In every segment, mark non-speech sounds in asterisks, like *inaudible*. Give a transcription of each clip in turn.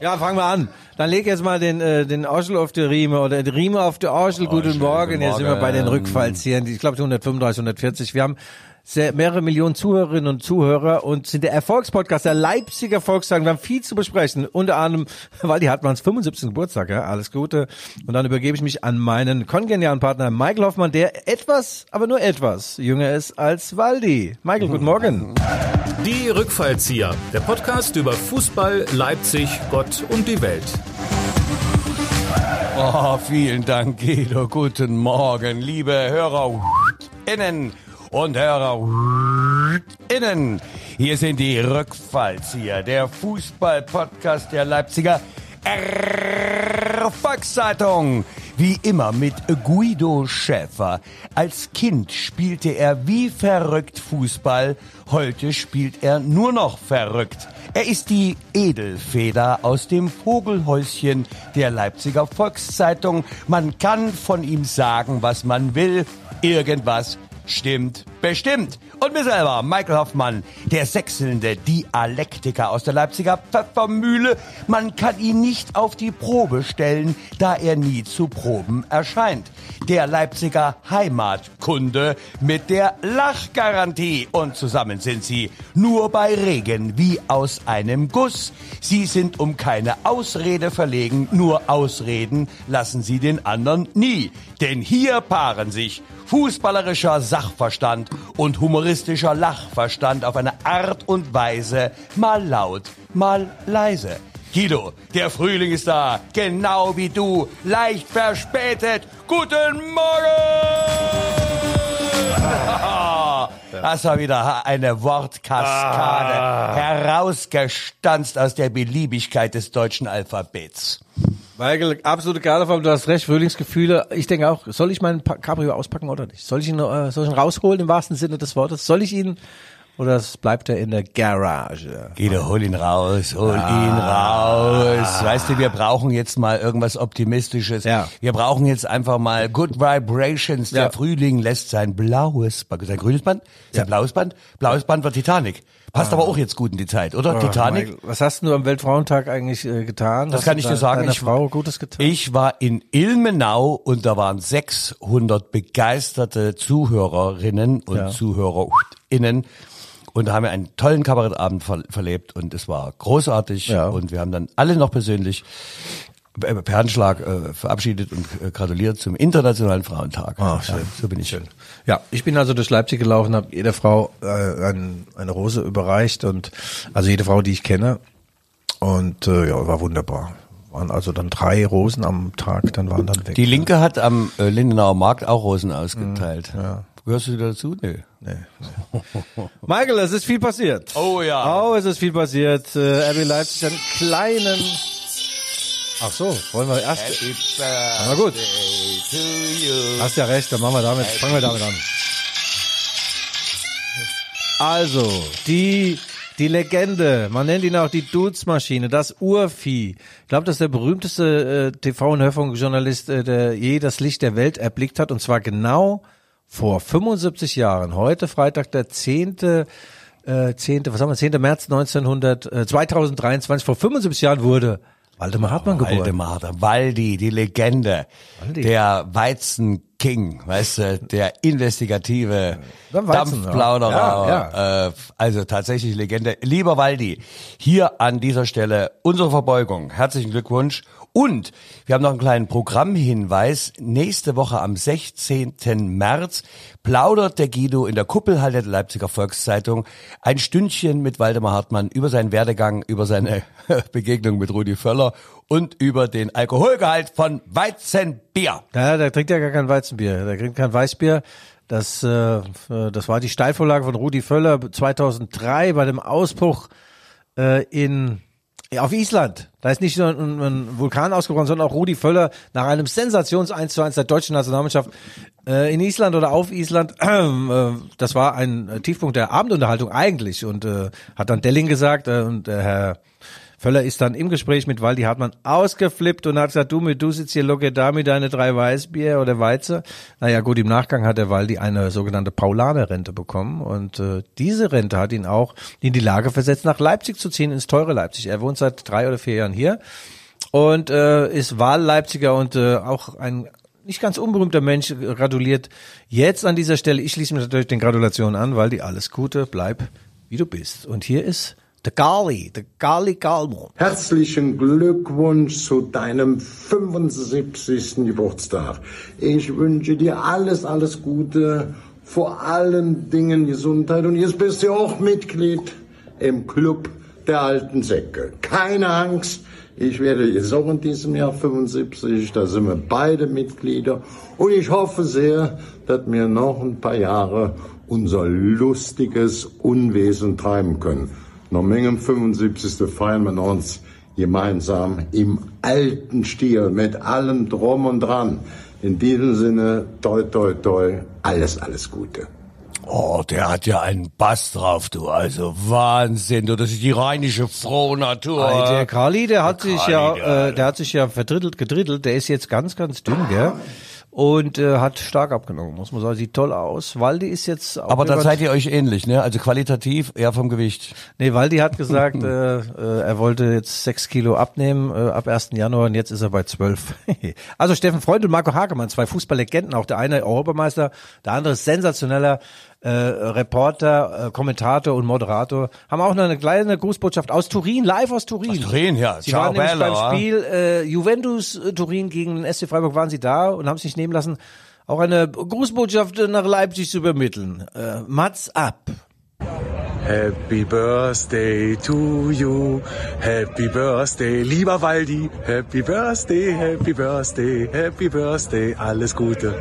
Ja, fangen wir an. Dann leg jetzt mal den, äh, den Orschel auf die Riemen oder die Riemen auf die Orschel. Guten Morgen. guten Jetzt sind wir bei den Morgen. Rückfallziehern. Ich glaube 135, 140. Wir haben sehr, mehrere Millionen Zuhörerinnen und Zuhörer und sind der Erfolgspodcast der Leipziger Volkswagen. Wir haben viel zu besprechen. Unter anderem, weil die Hartmanns 75. Geburtstag. Ja, alles Gute. Und dann übergebe ich mich an meinen kongenialen Partner Michael Hoffmann, der etwas, aber nur etwas jünger ist als Waldi. Michael, guten Morgen. Die Rückfallzieher, der Podcast über Fußball, Leipzig, Gott und die Welt. Oh, vielen Dank, Guido. Guten Morgen, liebe HörerInnen und HörerInnen. Hier sind die Rückfallzieher, der Fußball-Podcast der Leipziger Volkszeitung. Wie immer mit Guido Schäfer. Als Kind spielte er wie verrückt Fußball. Heute spielt er nur noch verrückt. Er ist die Edelfeder aus dem Vogelhäuschen der Leipziger Volkszeitung. Man kann von ihm sagen, was man will. Irgendwas stimmt bestimmt. Und mir selber, Michael Hoffmann, der sechselnde Dialektiker aus der Leipziger Pfeffermühle. Man kann ihn nicht auf die Probe stellen, da er nie zu Proben erscheint. Der Leipziger Heimatkunde mit der Lachgarantie. Und zusammen sind sie nur bei Regen wie aus einem Guss. Sie sind um keine Ausrede verlegen, nur Ausreden lassen sie den anderen nie. Denn hier paaren sich fußballerischer Sachverstand und humoristischer Lachverstand auf eine Art und Weise, mal laut, mal leise. Guido, der Frühling ist da, genau wie du, leicht verspätet. Guten Morgen! *laughs* Das war wieder eine Wortkaskade, herausgestanzt aus der Beliebigkeit des deutschen Alphabets. Michael, absolute Galaform, du hast recht, Frühlingsgefühle. Ich denke auch, soll ich meinen Cabrio auspacken oder nicht? Soll ich ihn, äh, soll ich ihn rausholen im wahrsten Sinne des Wortes? Soll ich ihn oder es bleibt er in der Garage? Guido, hol ihn raus, hol ihn raus. Weißt du, wir brauchen jetzt mal irgendwas Optimistisches. Ja. Wir brauchen jetzt einfach mal Good Vibrations. Der Ja. Frühling lässt sein blaues, sein grünes Band, sein blaues Band, blaues Band war Titanic. Passt aber auch jetzt gut in die Zeit, oder? Titanic. Michael, was hast du am Weltfrauentag eigentlich äh, getan? Das Hast kann ich dir sagen. Ich, Frau Gutes getan? ich war in Ilmenau und da waren 600 begeisterte Zuhörerinnen und Ja. ZuhörerInnen. Und da haben wir einen tollen Kabarettabend ver verlebt und es war großartig. Ja. Und wir haben dann alle noch persönlich äh, per Handschlag äh, verabschiedet und äh, gratuliert zum Internationalen Frauentag. Ah, schön. Ja, so bin ich. Schön. Ja, ich bin also durch Leipzig gelaufen, habe jeder Frau äh, ein, eine Rose überreicht und also jede Frau, die ich kenne und äh, ja, war wunderbar. Waren also dann drei Rosen am Tag, dann waren dann weg. Die Linke hat am äh, Lindenauer Markt auch Rosen ausgeteilt. Mhm, ja. Gehörst du dazu? Nö. Nee, *laughs* nee. Michael, es ist viel passiert. Oh ja. Oh, es ist viel passiert. Äh, RB Leipzig einen kleinen. Ach so, wollen wir erst. Na gut. to you. Hast ja recht, dann machen wir damit, fangen wir damit an. Also, die, die Legende, man nennt ihn auch die Dudes-Maschine, das Urvieh. Ich glaube, das ist der berühmteste äh, TV- und Hörfunkjournalist, äh, der je das Licht der Welt erblickt hat, und zwar genau vor 75 Jahren. Heute, Freitag, der 10. Äh, 10. Was haben wir, 10. März 1900, äh, 2023, vor 75 Jahren wurde Waldemar Hartmann geboren. Waldemar, der Waldi, die Legende, Waldi. der Weizen-King, weißt du, der investigative Dampfplauderer, ja. Äh, also tatsächlich Legende. Lieber Waldi, hier an dieser Stelle unsere Verbeugung, herzlichen Glückwunsch und wir haben noch einen kleinen Programmhinweis. Nächste Woche am 16. März plaudert der Guido in der Kuppelhalle der Leipziger Volkszeitung ein Stündchen mit Waldemar Hartmann über seinen Werdegang, über seine *laughs* Begegnung mit Rudi Völler und über den Alkoholgehalt von Weizenbier. Ja, der trinkt ja gar kein Weizenbier, der trinkt kein Weißbier. Das, äh, das war die Steilvorlage von Rudi Völler 2003 bei dem Ausbruch äh, in auf Island. Da ist nicht nur ein, ein Vulkan ausgebrochen, sondern auch Rudi Völler nach einem Sensations 1 zu 1 der deutschen Nationalmannschaft äh, in Island oder auf Island. Äh, das war ein Tiefpunkt der Abendunterhaltung eigentlich und äh, hat dann Delling gesagt äh, und der Herr Völler ist dann im Gespräch mit Waldi Hartmann ausgeflippt und hat gesagt, du, du sitzt hier locker da mit deine drei Weißbier oder Weize. Naja gut, im Nachgang hat der Waldi eine sogenannte Paulaner-Rente bekommen und äh, diese Rente hat ihn auch in die Lage versetzt, nach Leipzig zu ziehen, ins teure Leipzig. Er wohnt seit drei oder vier Jahren hier und äh, ist Wahlleipziger und äh, auch ein nicht ganz unberühmter Mensch gratuliert jetzt an dieser Stelle. Ich schließe mich natürlich den Gratulationen an, weil die alles Gute, bleib wie du bist. Und hier ist der Gali, der Gali Galmo. Herzlichen Glückwunsch zu deinem 75. Geburtstag. Ich wünsche dir alles, alles Gute, vor allen Dingen Gesundheit und jetzt bist du auch Mitglied im Club der alten Säcke. Keine Angst, ich werde jetzt auch in diesem Jahr 75, da sind wir beide Mitglieder und ich hoffe sehr, dass wir noch ein paar Jahre unser lustiges Unwesen treiben können. Noch Menge 75. feiern wir uns gemeinsam im alten Stil mit allem drum und dran. In diesem Sinne, toi, toi, toi, alles, alles Gute. Oh, der hat ja einen Bass drauf, du. Also Wahnsinn, du. Das ist die rheinische Frohnatur. Ey, der Kali, der hat Der sich Kali, ja, der- äh, der hat sich ja verdrittelt, gedrittelt. Der ist jetzt ganz, ganz dünn, gell? Und äh, hat stark abgenommen, muss man sagen. Sieht toll aus. Waldi ist jetzt auch Aber da seid ihr euch ähnlich, ne? Also qualitativ eher vom Gewicht. Nee, Waldi hat *laughs* gesagt, äh, äh, er wollte jetzt sechs Kilo abnehmen äh, ab 1. Januar und jetzt ist er bei zwölf. *laughs* also Steffen Freund und Marco Hagemann, zwei Fußballlegenden, auch der eine Europameister, der andere sensationeller äh, Reporter, äh, Kommentator und Moderator, haben auch noch eine kleine Grußbotschaft aus Turin, live aus Turin. Aus Turin, ja. Sie Ciao, waren nämlich bello, beim wa? Spiel äh, Juventus äh, Turin gegen den SC Freiburg waren sie da und haben sich nehmen lassen, auch eine Grußbotschaft nach Leipzig zu übermitteln. Äh, Mats ab. Happy Birthday to you, Happy Birthday, lieber Waldi, Happy Birthday, Happy Birthday, Happy Birthday, alles Gute.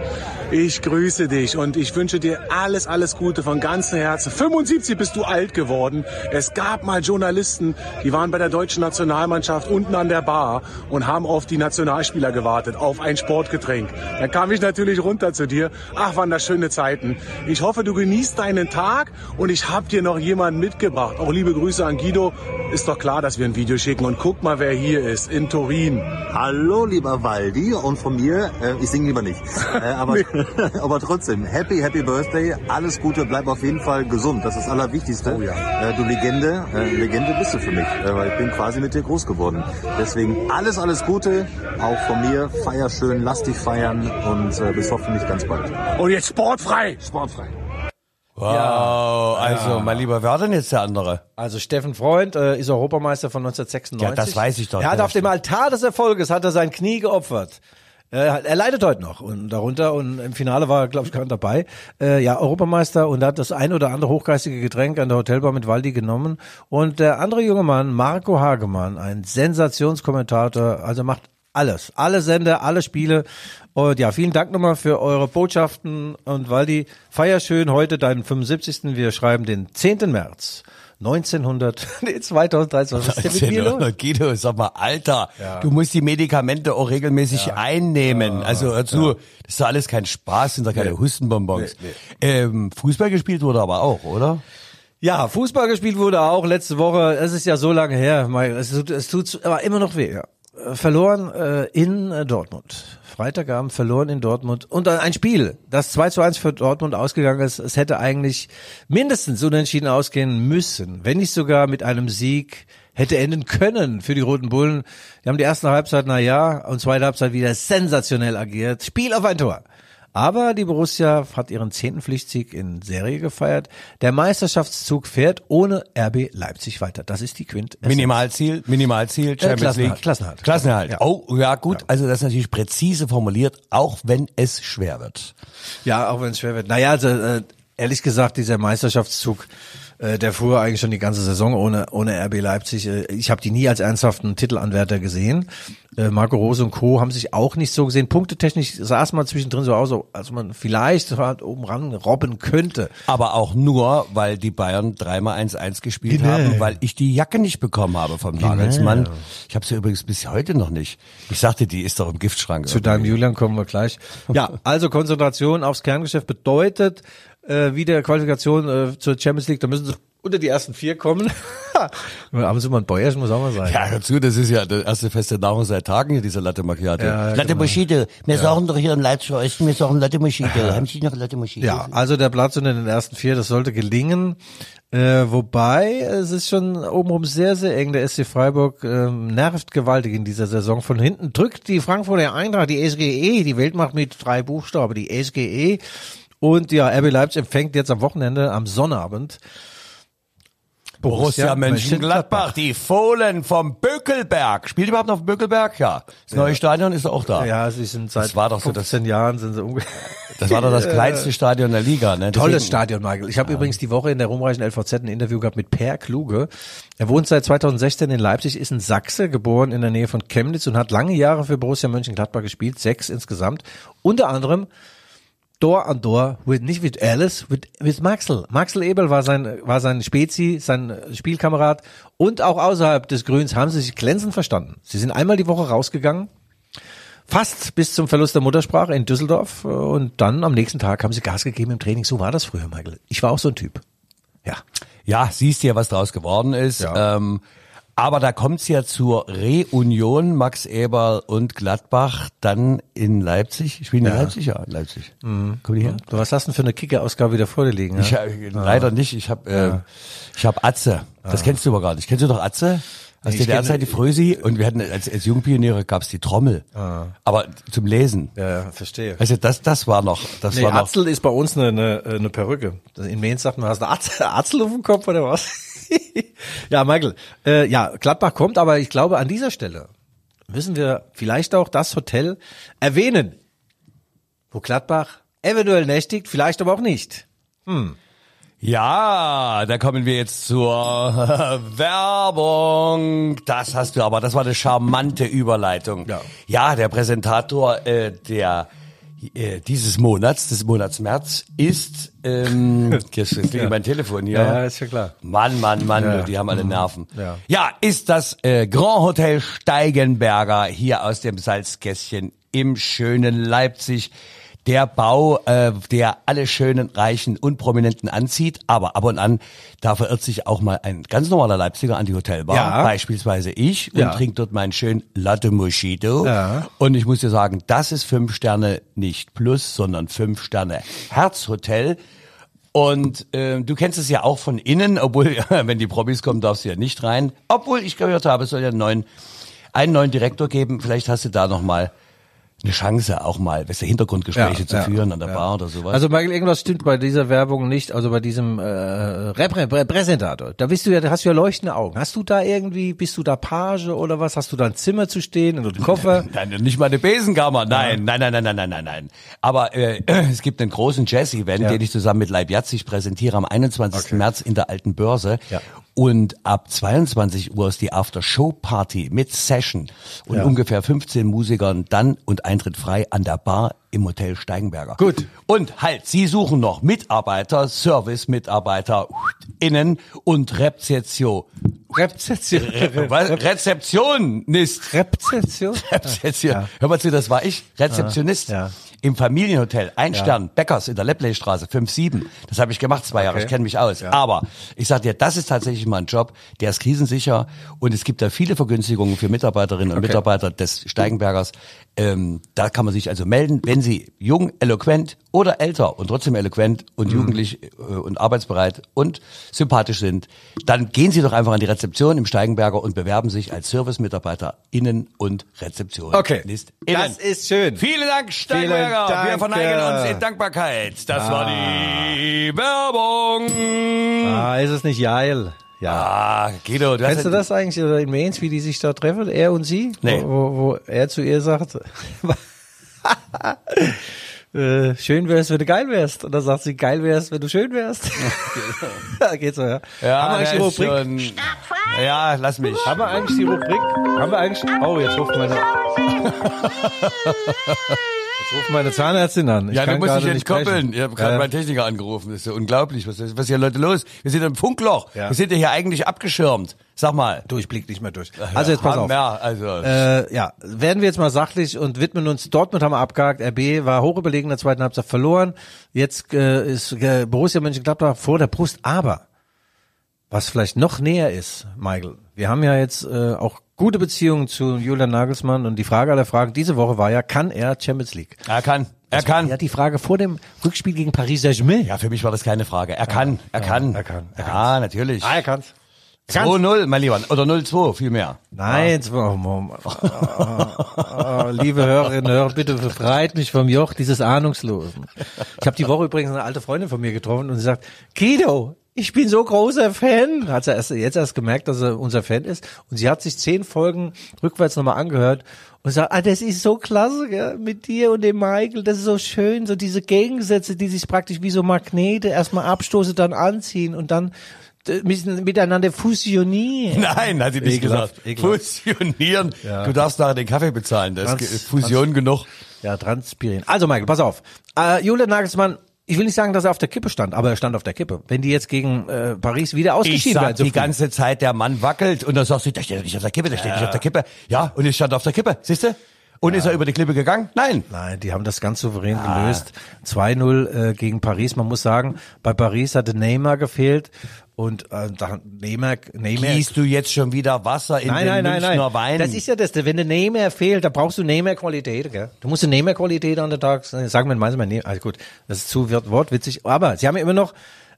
Ich grüße dich und ich wünsche dir alles, alles Gute von ganzem Herzen. 75 bist du alt geworden. Es gab mal Journalisten, die waren bei der deutschen Nationalmannschaft unten an der Bar und haben auf die Nationalspieler gewartet, auf ein Sportgetränk. Dann kam ich natürlich runter zu dir. Ach, waren das schöne Zeiten. Ich hoffe, du genießt deinen Tag und ich habe dir noch jemanden mitgebracht. Auch liebe Grüße an Guido. Ist doch klar, dass wir ein Video schicken. Und guck mal, wer hier ist, in Turin. Hallo, lieber Waldi. Und von mir, äh, ich singe lieber nicht. *laughs* Äh, aber, *laughs* aber trotzdem, happy, happy Birthday. Alles Gute, bleib auf jeden Fall gesund. Das ist das Allerwichtigste. Oh ja. äh, du Legende, äh, Legende bist du für mich. Äh, weil ich bin quasi mit dir groß geworden. Deswegen alles, alles Gute. Auch von mir. Feier schön, lass dich feiern. Und äh, bis hoffentlich ganz bald. Und jetzt sportfrei. Sportfrei. Wow, also mein lieber, wer hat denn jetzt der andere? Also Steffen Freund äh, ist Europameister von 1996. Ja, das weiß ich doch. Er hat Ja, auf dem Altar des Erfolges hat er sein Knie geopfert. Äh, er leidet heute noch und darunter und im Finale war er, glaube ich, nicht dabei. Äh, ja, Europameister und hat das ein oder andere hochgeistige Getränk an der Hotelbar mit Waldi genommen. Und der andere junge Mann, Marco Hagemann, ein Sensationskommentator, also macht alles, alle Sender, alle Spiele. Und ja, vielen Dank nochmal für eure Botschaften und Waldi, feier schön heute deinen 75. Wir schreiben den 10. März. 1900, *laughs* nee, 2013, was ist denn mit mir los? Guido, sag mal, Alter, du musst die Medikamente auch regelmäßig einnehmen. also hör zu, das ist alles kein Spaß, sind doch keine Hustenbonbons. Ähm, Fußball gespielt wurde aber auch, oder? Ja, Fußball gespielt wurde auch letzte Woche. Es ist ja so lange her. Es tut, es tut aber immer noch weh. Ja. Äh, Verloren äh, in äh, Dortmund. Freitagabend verloren in Dortmund. Und ein Spiel, das 2 zu 1 für Dortmund ausgegangen ist. Es hätte eigentlich mindestens unentschieden ausgehen müssen. Wenn nicht sogar mit einem Sieg hätte enden können für die Roten Bullen. Die haben die erste Halbzeit, na ja, und zweite Halbzeit wieder sensationell agiert. Spiel auf ein Tor. Aber die Borussia hat ihren zehnten Pflichtsieg in Serie gefeiert. Der Meisterschaftszug fährt ohne RB Leipzig weiter. Das ist die Quintessenz. Minimalziel, Minimalziel, Champions Klassenerhalt, League. Klassenerhalt. Klassenerhalt. Ja. Oh, ja gut, also das ist natürlich präzise formuliert, auch wenn es schwer wird. Ja, auch wenn es schwer wird. Naja, also äh, ehrlich gesagt, dieser Meisterschaftszug, äh, der fuhr eigentlich schon die ganze Saison ohne ohne RB Leipzig. Äh, ich habe die nie als ernsthaften Titelanwärter gesehen. Äh, Marco Rose und Co. haben sich auch nicht so gesehen. Punktetechnisch sah es mal zwischendrin so aus, als man vielleicht halt oben ran robben könnte. Aber auch nur, weil die Bayern dreimal 1-1 gespielt Genau. haben, weil ich die Jacke nicht bekommen habe vom Nagelsmann. Ich habe sie übrigens bis heute noch nicht. Ich sagte, die ist doch im Giftschrank. Zu deinem Julian kommen wir gleich. Ja, also Konzentration aufs Kerngeschäft bedeutet äh, wieder Qualifikation äh, zur Champions League. Da müssen sie unter die ersten vier kommen. Ab und zu mal ein Bäuerchen muss auch mal sein. Ja, dazu, das ist ja das erste feste Nahrung seit Tagen hier, dieser Latte Macchiato. Ja, Latte genau. Moschito. Wir sagen doch hier in Leipzig, wir sagen Latte Moschito. Haben Sie noch Latte Moschito? Ja, also der Platz unter den ersten vier, das sollte gelingen. Äh, wobei, es ist schon obenrum sehr, sehr eng. Der SC Freiburg ähm, nervt gewaltig in dieser Saison. Von hinten drückt die Frankfurter Eintracht, die SGE, die Weltmacht mit drei Buchstaben, die SGE. Und ja, RB Leipzig empfängt jetzt am Wochenende, am Sonnabend, Borussia Mönchengladbach, die Fohlen vom Bökelberg. Spielt überhaupt noch auf Bökelberg? Ja. Das neue Stadion ist auch da. Ja, sie sind seit Das war doch so das- 15 Jahren sind sie umge Das war doch das *laughs* kleinste Stadion der Liga. Ne? Tolles Deswegen- Stadion, Michael. Ich habe übrigens die Woche in der rumreichen LVZ ein Interview gehabt mit Per Kluge. Er wohnt seit 2016 in Leipzig, ist ein Sachse, geboren in der Nähe von Chemnitz und hat lange Jahre für Borussia Mönchengladbach gespielt, sechs insgesamt. Unter anderem Door an Door, with, nicht mit Alice, with, with Maxel. Maxel Ebel war sein, war sein Spezi, sein äh, Spielkamerad. Und auch außerhalb des Grüns haben sie sich glänzend verstanden. Sie sind einmal die Woche rausgegangen, fast bis zum Verlust der Muttersprache in Düsseldorf. äh, Und dann am nächsten Tag haben sie Gas gegeben im Training. So war das früher, Michael. Ich war auch so ein Typ. Ja. Ja, siehst ja, was draus geworden ist. Ja. Ähm, aber da kommt's ja zur Reunion Max Eberl und Gladbach dann in Leipzig. Spielen in Leipzig? Ja, in Leipzig. Kommen die her? Du, was hast du denn für eine Kicker-Ausgabe wieder vor dir liegen? Ja? Ich, äh, Leider nicht. Ich habe äh, ich hab Atze. Das kennst du aber gar nicht. Kennst du doch Atze? Aus Ich der kenn- Zeit die Frösi und wir hatten als, als Jungpioniere gab's die Trommel. Aber zum Lesen. ja, ja, verstehe. Also das, das war noch, das Nee, war noch. Atzel ist bei uns eine, eine, eine Perücke. In Mainz sagt man, hast du Atzel, Atzel auf dem Kopf oder was? *laughs* ja, Michael. Äh, ja, Gladbach kommt, aber ich glaube, an dieser Stelle müssen wir vielleicht auch das Hotel erwähnen, wo Gladbach eventuell nächtigt, vielleicht aber auch nicht. Ja, da kommen wir jetzt zur *laughs* Werbung. Das hast du aber, das war eine charmante Überleitung. Ja. ja der Präsentator äh, der äh, dieses Monats, des Monats März, ist ähm, *laughs* jetzt klingelt mein Telefon hier. Ja, ist ja klar. Mann, Mann, Mann, Ja. die haben alle Nerven. Ja. ja ist das äh, Grand Hotel Steigenberger hier aus dem Salzkästchen im schönen Leipzig. Der Bau, äh, der alle schönen, reichen und Prominenten anzieht, aber ab und an, da verirrt sich auch mal ein ganz normaler Leipziger an die Hotelbar, Ja. beispielsweise ich, und Ja. trinkt dort meinen schönen Latte Moschito. Ja. Und ich muss dir sagen, das ist fünf Sterne nicht plus, sondern fünf Sterne Herzhotel. Und ähm, du kennst es ja auch von innen, obwohl, *laughs* wenn die Promis kommen, darfst du ja nicht rein. Obwohl ich gehört habe, es soll ja einen neuen, einen neuen Direktor geben. Vielleicht hast du da noch mal eine Chance, auch mal weißt du, Hintergrundgespräche Ja, zu ja, führen an der ja. Bar oder sowas. Also Michael, irgendwas stimmt bei dieser Werbung nicht, also bei diesem äh, Reprä Prä Präsentator. Da bist du ja, da hast du ja leuchtende Augen. Hast du da irgendwie, bist du da Page oder was? Hast du da ein Zimmer zu stehen und einen Koffer? *laughs* Nein, nicht mal eine Besenkammer. Nein, nein, nein, nein, nein, nein, nein, nein. Aber äh, *clears throat* es gibt einen großen Jazz-Event, Ja. den ich zusammen mit Leib Jatzig präsentiere am 21. März in der Alten Börse. Ja. Und ab 22 Uhr ist die After-Show-Party mit Session und Ja. ungefähr 15 Musikern dann und Eintritt frei an der Bar im Hotel Steigenberger. Gut. Und halt, Sie suchen noch Mitarbeiter, Service-Mitarbeiter, innen und Rezeption. Rezeption. Rezeptionist. Rezeption? Rezeption. Ja. Hör mal zu, das war ich. Rezeptionist. Ja. Im Familienhotel, ein Stern, Bäckers in der Lepleystraße, 5-7. Das habe ich gemacht zwei Jahre, Okay. ich kenne mich aus. Aber ich sag dir, das ist tatsächlich mal ein Job, der ist krisensicher und es gibt da viele Vergünstigungen für Mitarbeiterinnen und Okay. Mitarbeiter des Steigenbergers. Ähm, da kann man sich also melden, wenn Sie jung, eloquent oder älter und trotzdem eloquent Mhm. und jugendlich äh, und arbeitsbereit und sympathisch sind, dann gehen Sie doch einfach an die Rezeption im Steigenberger und bewerben sich als Servicemitarbeiter innen und Rezeption. Okay. Das ist schön. Vielen Dank, Steigenberger. Dank. Wir verneigen uns in Dankbarkeit. Das war die Werbung. Ah, ist es nicht geil? Ja. Ah, Guido, du Kennst du das eigentlich oder in Mainz, wie die sich da treffen, er und sie? Nee. Wo, wo, wo er zu ihr sagt, *laughs* *laughs* äh, schön wär's, wenn du geil wärst. Und dann sagt sie, geil wär's, wenn du schön wärst. Geht *laughs* so, ja. *laughs* Ja, haben wir eigentlich die Rubrik? schon, ja, lass mich. Haben wir eigentlich die Rubrik? Haben wir eigentlich? Oh, jetzt ruft meine. *laughs* Jetzt ruft meine Zahnärztin an. Ich ja, du musst dich entkoppeln. sprechen. Ich habe gerade Ja. meinen Techniker angerufen. Das ist ja unglaublich. Was ist, was ist hier Leute los? Wir sind im Funkloch. Ja. Wir sind ja hier eigentlich abgeschirmt. Sag mal. Du, ich blick nicht mehr durch. Also jetzt pass auf. Ja, also. Äh, ja, werden wir jetzt mal sachlich und widmen uns, Dortmund haben wir abgehakt, RB war hoch überlegen in der zweiten Halbzeit verloren, jetzt äh, ist äh, Borussia Mönchengladbach vor der Brust, aber was vielleicht noch näher ist, Michael. Wir haben ja jetzt äh, auch gute Beziehungen zu Julian Nagelsmann und die Frage aller Fragen diese Woche war ja, kann er Champions League? Er kann. Er kann. Ja, die Frage vor dem Rückspiel gegen Paris Saint-Germain. Ja, für mich war das keine Frage. Er kann. Er kann. er kann, er Ja, natürlich. Ah, er kann's. 2-0, mein Lieber. Oder 0-2, viel mehr. Nein, oh, oh, oh, oh, liebe Hörerinnen und Hörer, bitte befreit mich vom Joch dieses Ahnungslosen. Ich habe die Woche übrigens eine alte Freundin von mir getroffen und sie sagt, Guido, ich bin so großer Fan. Hat sie erst, jetzt erst gemerkt, dass er unser Fan ist. Und sie hat sich zehn Folgen rückwärts nochmal angehört und sagt, ah, das ist so klasse, gell? mit dir und dem Michael, das ist so schön, so diese Gegensätze, die sich praktisch wie so Magnete erstmal abstoßen, dann anziehen und dann äh, müssen miteinander fusionieren. Nein, hat sie nicht Ekelhaft, gesagt. ekelhaft. Fusionieren. Ja. Du darfst nachher den Kaffee bezahlen. Da ist Trans- ge- Fusion genug. Ja, transpirieren. Also Michael, pass auf. Äh, Julian Nagelsmann, ich will nicht sagen, dass er auf der Kippe stand, aber er stand auf der Kippe. Wenn die jetzt gegen äh, Paris wieder Ich ausgeschieden sag werden, so die früh. ganze Zeit, der Mann wackelt und dann sagst du, der steht nicht auf der Kippe, der steht nicht auf der Kippe. Ja, und ich stand auf der Kippe, siehst du? Und ist er über die Klippe gegangen? Nein. Nein, die haben das ganz souverän gelöst. 2-0 äh, gegen Paris. Man muss sagen, bei Paris hatte Neymar gefehlt und äh, da Neymar, Neymar Gießt du jetzt schon wieder Wasser in Nein, den nein, nein, Münchner nein. Wein? Das ist ja das. Wenn der Neymar fehlt, da brauchst du Neymar-Qualität, gell? Du musst eine Neymar-Qualität an den Tag sagen, wir manchmal Neymar. Also gut, das ist zu wort- wortwitzig. Aber sie haben ja immer noch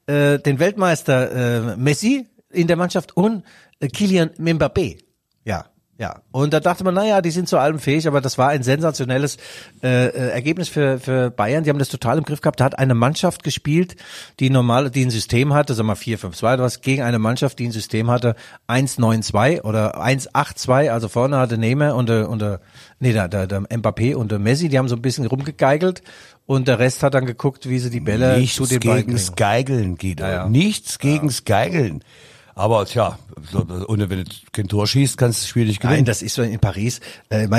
äh, den Weltmeister äh, Messi in der Mannschaft und äh, Kylian Mbappé. Ja. Ja, und da dachte man, naja, die sind zu allem fähig, aber das war ein sensationelles äh, äh, Ergebnis für, für Bayern. Die haben das total im Griff gehabt. Da hat eine Mannschaft gespielt, die normal, die ein System hatte, sag mal 4-5-2 oder was, gegen eine Mannschaft, die ein System hatte 1-9-2 oder 1-8-2, also vorne hatte Neymar und der, und der nee, der, der, der Mbappé und der Messi, die haben so ein bisschen rumgegeigelt und der Rest hat dann geguckt, wie sie die Bälle Nichts zu den Ball gegen kriegen. Geigeln, Guido. Ja, ja. Nichts gegen Geigeln. Aber tja, ohne wenn du kein Tor schießt, kannst du das Spiel nicht gewinnen. Nein, das ist so in Paris. Äh, ich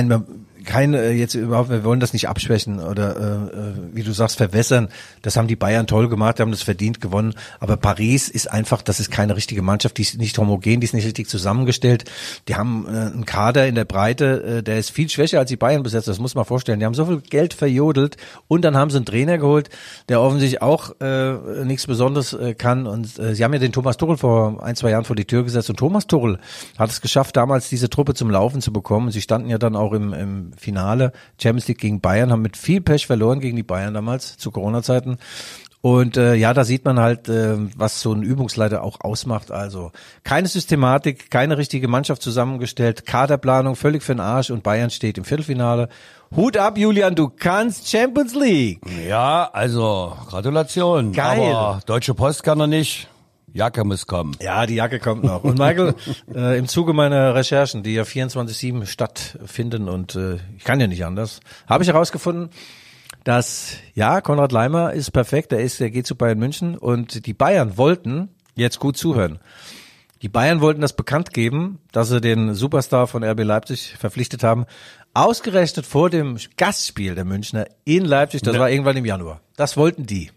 kein äh, jetzt überhaupt, wir wollen das nicht abschwächen oder äh, äh, wie du sagst verwässern. Das haben die Bayern toll gemacht, die haben das verdient gewonnen. Aber Paris ist einfach, das ist keine richtige Mannschaft, die ist nicht homogen, die ist nicht richtig zusammengestellt. Die haben äh, einen Kader in der Breite, äh, der ist viel schwächer als die Bayern besetzt. Das muss man vorstellen. Die haben so viel Geld verjodelt und dann haben sie einen Trainer geholt, der offensichtlich auch äh, nichts Besonderes äh, kann. Und äh, sie haben ja den Thomas Tuchel vor ein zwei Jahren vor die Tür gesetzt und Thomas Tuchel hat es geschafft, damals diese Truppe zum Laufen zu bekommen. Sie standen ja dann auch im, im Finale Champions League gegen Bayern, haben mit viel Pech verloren gegen die Bayern damals zu Corona-Zeiten. Und äh, ja, da sieht man halt, äh, was so ein Übungsleiter auch ausmacht. Also keine Systematik, keine richtige Mannschaft zusammengestellt, Kaderplanung völlig für den Arsch und Bayern steht im Viertelfinale. Hut ab, Julian, du kannst Champions League. Ja, also Gratulation. Geil. Aber Deutsche Post kann er nicht. Jacke muss kommen. Ja, die Jacke kommt noch. Und Michael, *laughs* äh, im Zuge meiner Recherchen, die ja 24-7 stattfinden und äh, ich kann ja nicht anders, habe ich herausgefunden, dass ja, Konrad Leimer ist perfekt, er ist, er geht zu Bayern München und die Bayern wollten jetzt gut zuhören. Die Bayern wollten das bekannt geben, dass sie den Superstar von RB Leipzig verpflichtet haben, ausgerechnet vor dem Gastspiel der Münchner in Leipzig, das war irgendwann im Januar. Das wollten die.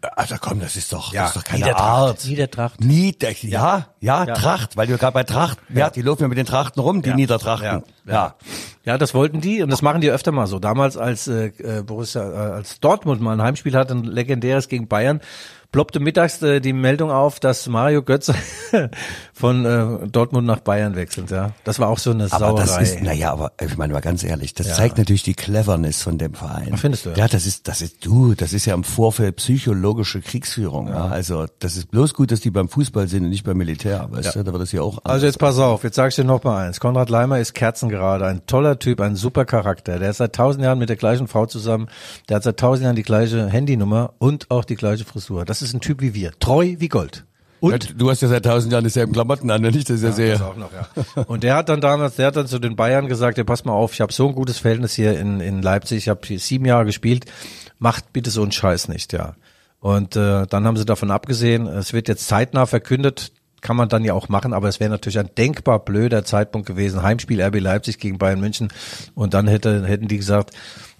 Also komm, das ist doch, Ja, das ist doch keine Niedertracht. Art. Niedertracht. Nieder ja, ja, Tracht, weil du gerade bei Tracht, ja. die laufen ja mit den Trachten rum, die Niedertrachten. Ja, ja. ja, das wollten die und das machen die öfter mal so. Damals als äh, äh, Borussia, äh, als Dortmund mal ein Heimspiel hatte, ein legendäres gegen Bayern, ploppte mittags äh, die Meldung auf, dass Mario Götze von äh, Dortmund nach Bayern wechselt. Ja, das war auch so eine Aber Sauerei. das ist, naja, aber ich meine mal ganz ehrlich, das zeigt natürlich die Cleverness von dem Verein. Findest du? Ja, das ist, das ist du, das ist ja im Vorfeld psychologische Kriegsführung. Ja. Also das ist bloß gut, dass die beim Fußball sind und nicht beim Militär, weißt du, da wird das ja auch. Also jetzt pass auf, jetzt sag ich dir noch mal eins. Konrad Leimer ist kerzengerade, ein toller Typ, ein super Charakter. Der ist seit tausend Jahren mit der gleichen Frau zusammen. Der hat seit tausend Jahren die gleiche Handynummer und auch die gleiche Frisur. Das ist ein Typ wie wir. Treu wie Gold. Und du hast ja seit tausend Jahren dieselben Klamotten an, wenn ich das ja, sehe. Das auch noch, ja. Und der hat dann damals, der hat dann zu den Bayern gesagt, ja, pass mal auf, ich habe so ein gutes Verhältnis hier in, in Leipzig, ich habe hier sieben Jahre gespielt, macht bitte so einen Scheiß nicht, ja. Und äh, dann haben sie davon abgesehen, es wird jetzt zeitnah verkündet, kann man dann ja auch machen, aber es wäre natürlich ein denkbar blöder Zeitpunkt gewesen, Heimspiel RB Leipzig gegen Bayern München und dann hätte, hätten die gesagt,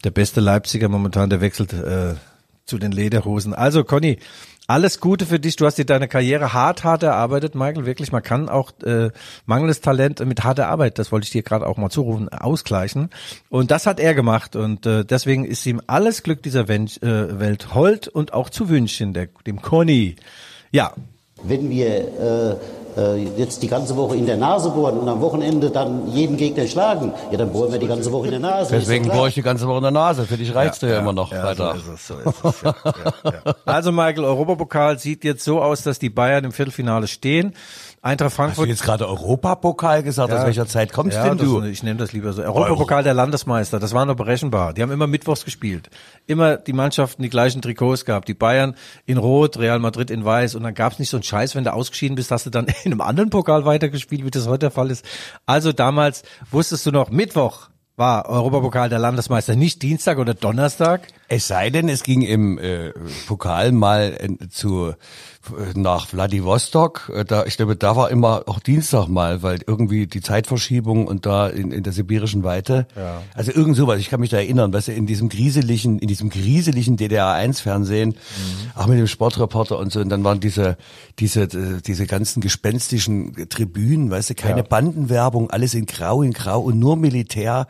der beste Leipziger momentan, der wechselt äh, zu den Lederhosen. Also Conny, alles Gute für dich. Du hast dir deine Karriere hart, hart erarbeitet, Michael. Wirklich, man kann auch äh, mangelndes Talent mit harter Arbeit, das wollte ich dir gerade auch mal zurufen, ausgleichen. Und das hat er gemacht. Und äh, deswegen ist ihm alles Glück dieser Wen äh, Welt hold und auch zu wünschen, der, dem Conny. Ja, Wenn wir äh, jetzt die ganze Woche in der Nase bohren und am Wochenende dann jeden Gegner schlagen, ja, dann bohren wir die ganze Woche in der Nase. Deswegen klar. bohre ich die ganze Woche in der Nase. Für dich reizt ja, ja immer noch Ja, weiter. so ist es, so ist es, ja, ja, ja. *laughs* Also Michael, Europapokal sieht jetzt so aus, dass die Bayern im Viertelfinale stehen. Eintracht Hast du Frankfurt jetzt gerade Europapokal gesagt? Aus welcher Zeit kommst ja, denn du? Das, ich nehme das lieber so. Europapokal der Landesmeister, das war noch berechenbar. Die haben immer mittwochs gespielt. Immer die Mannschaften die gleichen Trikots gehabt. Die Bayern in Rot, Real Madrid in Weiß. Und dann gab es nicht so einen Scheiß, wenn du ausgeschieden bist, hast du dann *laughs* in einem anderen Pokal weitergespielt, wie das heute der Fall ist. Also damals wusstest du noch, Mittwoch war Europapokal der Landesmeister, nicht Dienstag oder Donnerstag. Es sei denn, es ging im äh, Pokal mal äh, zu nach Vladivostok. Äh, Da, ich glaube, da war immer auch Dienstag mal, weil irgendwie die Zeitverschiebung und da in, in der sibirischen Weite. Ja. Also irgend sowas. Ich kann mich da erinnern, du, in diesem grieseligen, in diesem grieseligen DDR1-Fernsehen, auch mit dem Sportreporter und so. Und dann waren diese, diese, äh, diese ganzen gespenstischen Tribünen, weißt du, keine Bandenwerbung, alles in Grau, in Grau und nur Militär.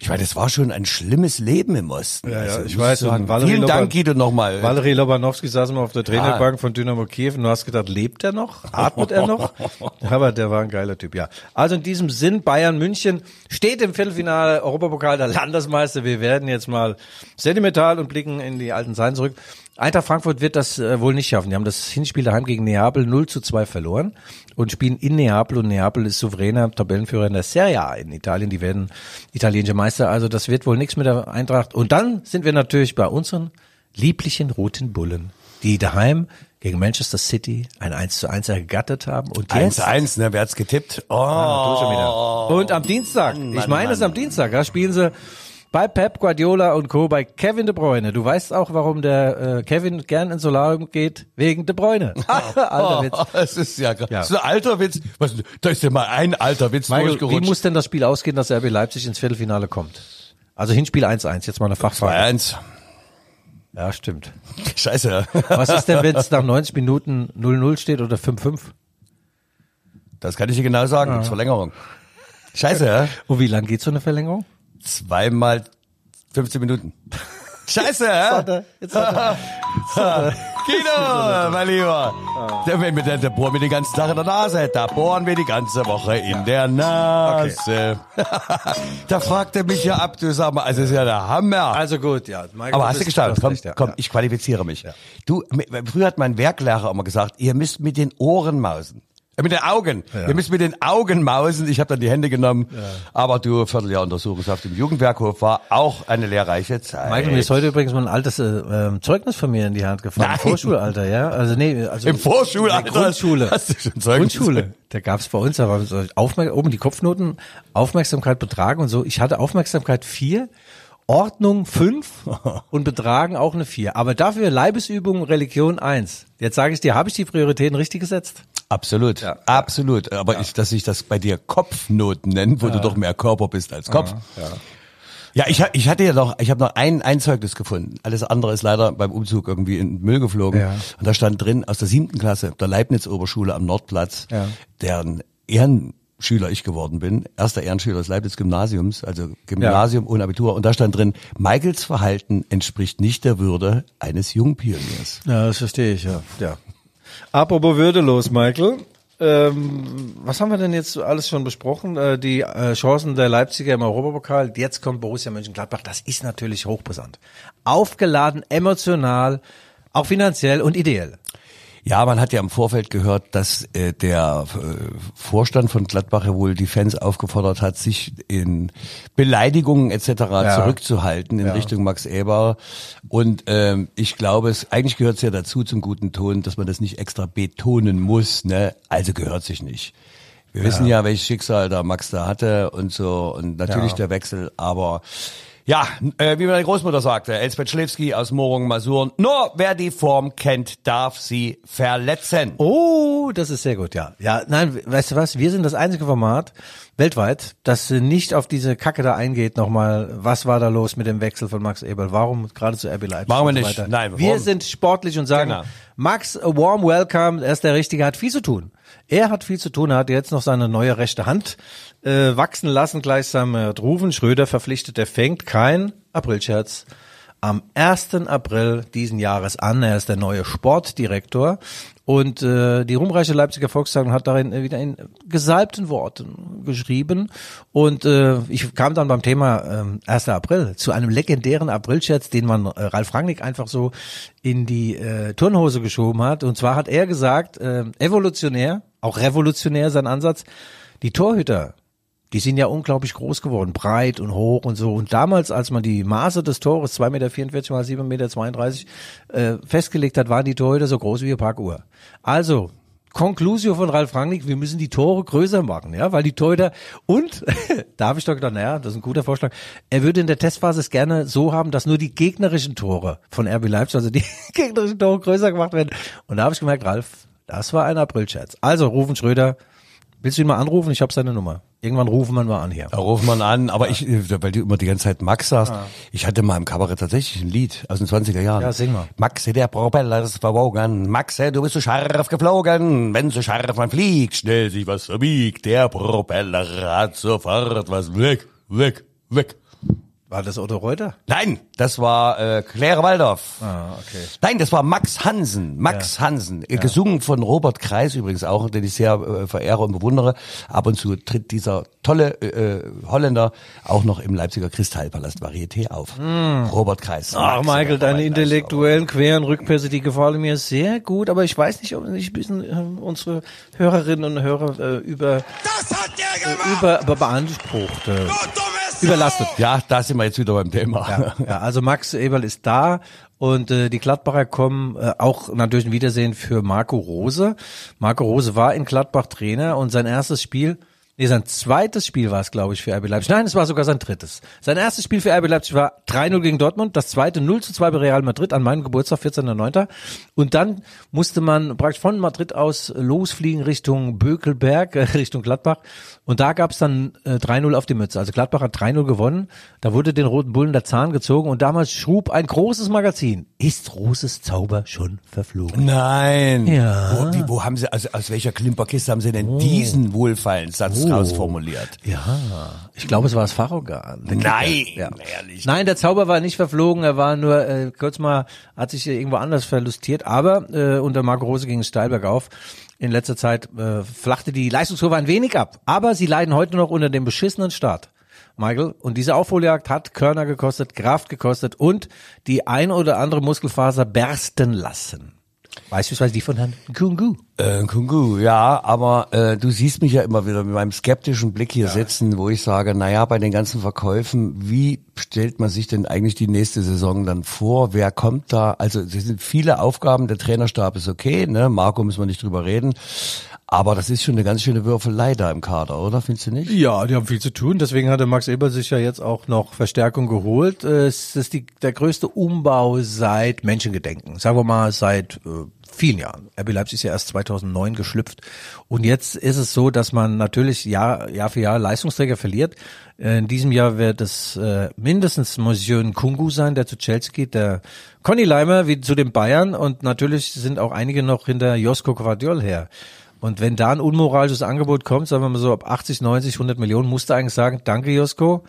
Ich meine, das war schon ein schlimmes Leben im Osten. Also, ich weiß, sagen. Valerie Vielen Loban- Dank, Guido, nochmal. Valerie Lobanowski saß mal auf der Trainerbank von Dynamo Kiew und du hast gedacht, lebt er noch? Atmet er noch? *laughs* Aber der war ein geiler Typ, ja. Also in diesem Sinn, Bayern München steht im Viertelfinale Europapokal der Landesmeister. Wir werden jetzt mal sentimental und blicken in die alten Zeiten zurück. Eintracht Frankfurt wird das äh, wohl nicht schaffen. Die haben das Hinspiel daheim gegen Neapel 0 zu 2 verloren und spielen in Neapel und Neapel ist souveräner Tabellenführer in der Serie A in Italien. Die werden italienische Meister. Also das wird wohl nichts mit der Eintracht. Und dann sind wir natürlich bei unseren lieblichen roten Bullen, die daheim gegen Manchester City ein 1 zu 1 ergattert haben. Und jetzt 1-1, ne? Wer hat's getippt? Oh. Wieder. Und am Dienstag, ich meine es am Dienstag, da spielen sie bei Pep Guardiola und Co. bei Kevin De Bruyne. Du weißt auch, warum der äh, Kevin gern ins Solarium geht, wegen De Bruyne. *laughs* *laughs* Alter Witz. Oh, das ist ja, ja. Das ist ein alter Witz. Was, da ist ja mal ein alter Witz Michael, wie durchgerutscht. muss denn das Spiel ausgehen, dass RB Leipzig ins Viertelfinale kommt? Also Hinspiel 1-1, jetzt mal eine Fachfrage. 2-1. Ja, stimmt. *laughs* Scheiße. Was ist denn, wenn es nach 90 Minuten 0-0 steht oder 5-5? Das kann ich dir genau sagen. Gibt's Verlängerung. Scheiße, ja? Und wie lang geht so eine Verlängerung? Zweimal 15 Minuten. *laughs* Scheiße, ja? Jetzt hat er. *laughs* Guido, mein Lieber. Der, wenn wir der bohren wir den ganzen Tag in der Nase. Da bohren wir die ganze Woche in der Nase. *laughs* da fragt er mich ja ab, du sag mal, also ist ja der Hammer. Also gut, ja. Michael, Aber hast du hast Komm, ja. komm, Ja. ich qualifiziere mich. Du, m- früher hat mein Werklehrer immer gesagt, ihr müsst mit den Ohren mausen. Äh, Mit den Augen. Ihr müsst mit den Augen mausen. Ich habe dann die Hände genommen. Aber du, Vierteljahr Untersuchungshaft im Jugendwerkhof war auch eine lehrreiche Zeit. Michael, mir ist heute übrigens mal ein altes äh, ähm, Zeugnis von mir in die Hand gefallen. Nein. Vorschulalter, ja. Also nee, also Im Vorschulalter? Grundschule. Hast du schon Zeugnis? Grundschule. Da gab's bei uns, da war so Aufmerk oben die Kopfnoten, Aufmerksamkeit, Betragen und so. Ich hatte Aufmerksamkeit vier, Ordnung fünf *laughs* und Betragen auch eine vier. Aber dafür Leibesübung, Religion eins. Jetzt sage ich dir, habe ich die Prioritäten richtig gesetzt? Absolut, absolut. Aber ich, dass ich das bei dir Kopfnoten nenne, wo du doch mehr Körper bist als Kopf. Ja, ich, ich hatte ja noch, ich habe noch ein, ein Zeugnis gefunden. Alles andere ist leider beim Umzug irgendwie in den Müll geflogen. Ja. Und da stand drin aus der siebten Klasse der Leibniz-Oberschule am Nordplatz, Ja. deren Ehrenschüler ich geworden bin. Erster Ehrenschüler des Leibniz-Gymnasiums, also Gymnasium ohne Abitur. Und da stand drin, Michaels Verhalten entspricht nicht der Würde eines Jungpioniers. Ja, das verstehe ich, ja. ja. Apropos würdelos, Michael. Ähm, was haben wir denn jetzt alles schon besprochen? Äh, die äh, Chancen der Leipziger im Europapokal. Jetzt kommt Borussia Mönchengladbach. Das ist natürlich hochbrisant. Aufgeladen, emotional, auch finanziell und ideell. Ja, man hat ja im Vorfeld gehört, dass äh, der äh, Vorstand von Gladbach ja wohl die Fans aufgefordert hat, sich in Beleidigungen etc. zurückzuhalten in Ja. Richtung Max Eber. Und ähm, ich glaube, es eigentlich gehört es ja dazu zum guten Ton, dass man das nicht extra betonen muss. Ne? Also gehört sich nicht. Wir wissen ja, welches Schicksal da Max da hatte und so und natürlich Ja. der Wechsel, aber ja, äh, wie meine Großmutter sagte, Elsbeth Schlewski aus Morungen-Masuren, nur wer die Form kennt, darf sie verletzen. Oh, das ist sehr gut, ja. Ja, nein, weißt du was? Wir sind das einzige Format weltweit, das nicht auf diese Kacke da eingeht nochmal. Was war da los mit dem Wechsel von Max Eberl? Warum gerade zu RB Leipzig? Machen wir nicht. weiter? Nein, wir warum? sind sportlich und sagen, Genau. Max, a warm welcome. Er ist der Richtige, hat viel zu tun. Er hat viel zu tun. Er hat jetzt noch seine neue rechte Hand äh, wachsen lassen, gleichsam äh, Rufen Schröder verpflichtet. Er fängt kein Aprilscherz am 1. April diesen Jahres an. Er ist der neue Sportdirektor und äh, die ruhmreiche Leipziger Volkszeitung hat darin äh, wieder in gesalbten Worten geschrieben. Und äh, ich kam dann beim Thema äh, 1. April zu einem legendären Aprilscherz, den man äh, Ralf Rangnick einfach so in die äh, Turnhose geschoben hat. Und zwar hat er gesagt, äh, evolutionär, auch revolutionär sein Ansatz, die Torhüter die sind ja unglaublich groß geworden, breit und hoch und so. Und damals, als man die Maße des Tores, 2,44 Meter mal 7,32 Meter äh, festgelegt hat, waren die Torhüter so groß wie eine Parkuhr. Also, Conclusio von Ralf Rangnick, wir müssen die Tore größer machen, ja, weil die Torhüter und *laughs* da habe ich doch gedacht, naja, das ist ein guter Vorschlag. Er würde in der Testphase es gerne so haben, dass nur die gegnerischen Tore von RB Leipzig, also die *laughs* gegnerischen Tore größer gemacht werden. Und da habe ich gemerkt, Ralf, das war ein Aprilscherz. Also Rufen Schröder, willst du ihn mal anrufen? Ich habe seine Nummer. Irgendwann rufen wir mal an hier. Da rufen wir an, aber ich, weil du immer die ganze Zeit Max sagst, ich hatte mal im Kabarett tatsächlich ein Lied aus den 20er Jahren. Ja, sing mal. Max, der Propeller ist verwogen. Max, du bist so scharf geflogen. Wenn so scharf man fliegt, schnell sich was verbiegt. Der Propeller hat sofort was weg, weg, weg. War das Otto Reuter? Nein, das war äh, Claire Waldorf. Ah, okay. Nein, das war Max Hansen. Max Hansen. Äh, Gesungen von Robert Kreis übrigens auch, den ich sehr äh, verehre und bewundere. Ab und zu tritt dieser tolle äh, äh, Holländer auch noch im Leipziger Kristallpalast Varieté auf. Robert Kreis. Ach, Max, Michael, deine Waldorf. intellektuellen, queren Rückpässe, die gefallen mir sehr gut, aber ich weiß nicht, ob nicht ein bisschen äh, unsere Hörerinnen und Hörer äh, über, Das hat der äh, gemacht! über, über beansprucht, äh, du dummes überlastet. Ja, da sind wir jetzt wieder beim Thema. Ja, ja, also Max Eberl ist da und äh, die Gladbacher kommen äh, auch natürlich ein Wiedersehen für Marco Rose. Marco Rose war in Gladbach Trainer und sein erstes Spiel, nee, sein zweites Spiel war es, glaube ich, für RB Leipzig. Nein, es war sogar sein drittes. Sein erstes Spiel für RB Leipzig war 3-0 gegen Dortmund, das zweite 0 zu 2 bei Real Madrid an meinem Geburtstag, 14.09. Und dann musste man praktisch von Madrid aus losfliegen Richtung Bökelberg, *laughs* äh, Richtung Gladbach. Und da gab es dann äh, 3-0 auf die Mütze. Also Gladbach hat 3-0 gewonnen. Da wurde den Roten Bullen der Zahn gezogen und damals schrub ein großes Magazin. Ist Roses Zauber schon verflogen? Nein. Ja. Wo, wie, wo haben Sie, also aus welcher Klimperkiste haben Sie denn diesen wohlfeilen Satz rausformuliert? Ja, ich glaube, es war das Kicker. Nein, ja. ehrlich. Nein, der Zauber war nicht verflogen. Er war nur äh, kurz mal, hat sich irgendwo anders verlustiert. Aber äh, unter Marco Rose ging es steil bergauf. In letzter Zeit äh, flachte die Leistungskurve ein wenig ab. Aber sie leiden heute noch unter dem beschissenen Start. Michael, und diese Aufholjagd hat Körner gekostet, Kraft gekostet und die ein oder andere Muskelfaser bersten lassen. Beispielsweise die von Herrn Kungu. Äh, Kungu, ja, aber äh, du siehst mich ja immer wieder mit meinem skeptischen Blick hier sitzen, wo ich sage, naja, bei den ganzen Verkäufen, wie stellt man sich denn eigentlich die nächste Saison dann vor? Wer kommt da? Also es sind viele Aufgaben, der Trainerstab ist okay, ne? Marco müssen wir nicht drüber reden. Aber das ist schon eine ganz schöne Würfelei da im Kader, oder? Findest du nicht? Ja, die haben viel zu tun. Deswegen hatte Max Eber sich ja jetzt auch noch Verstärkung geholt. Äh, Es ist die, der größte Umbau seit Menschengedenken. Sagen wir mal seit äh, vielen Jahren. RB Leipzig ist ja erst 2009 geschlüpft. Und jetzt ist es so, dass man natürlich Jahr, Jahr für Jahr Leistungsträger verliert. Äh, In diesem Jahr wird es äh, mindestens Monsieur Kungu sein, der zu Chelsea geht, der Conny Leimer wie zu den Bayern und natürlich sind auch einige noch hinter Josko Guardiol her. Und wenn da ein unmoralisches Angebot kommt, sagen wir mal so ab 80, 90, 100 Millionen, musst du eigentlich sagen, danke Josko,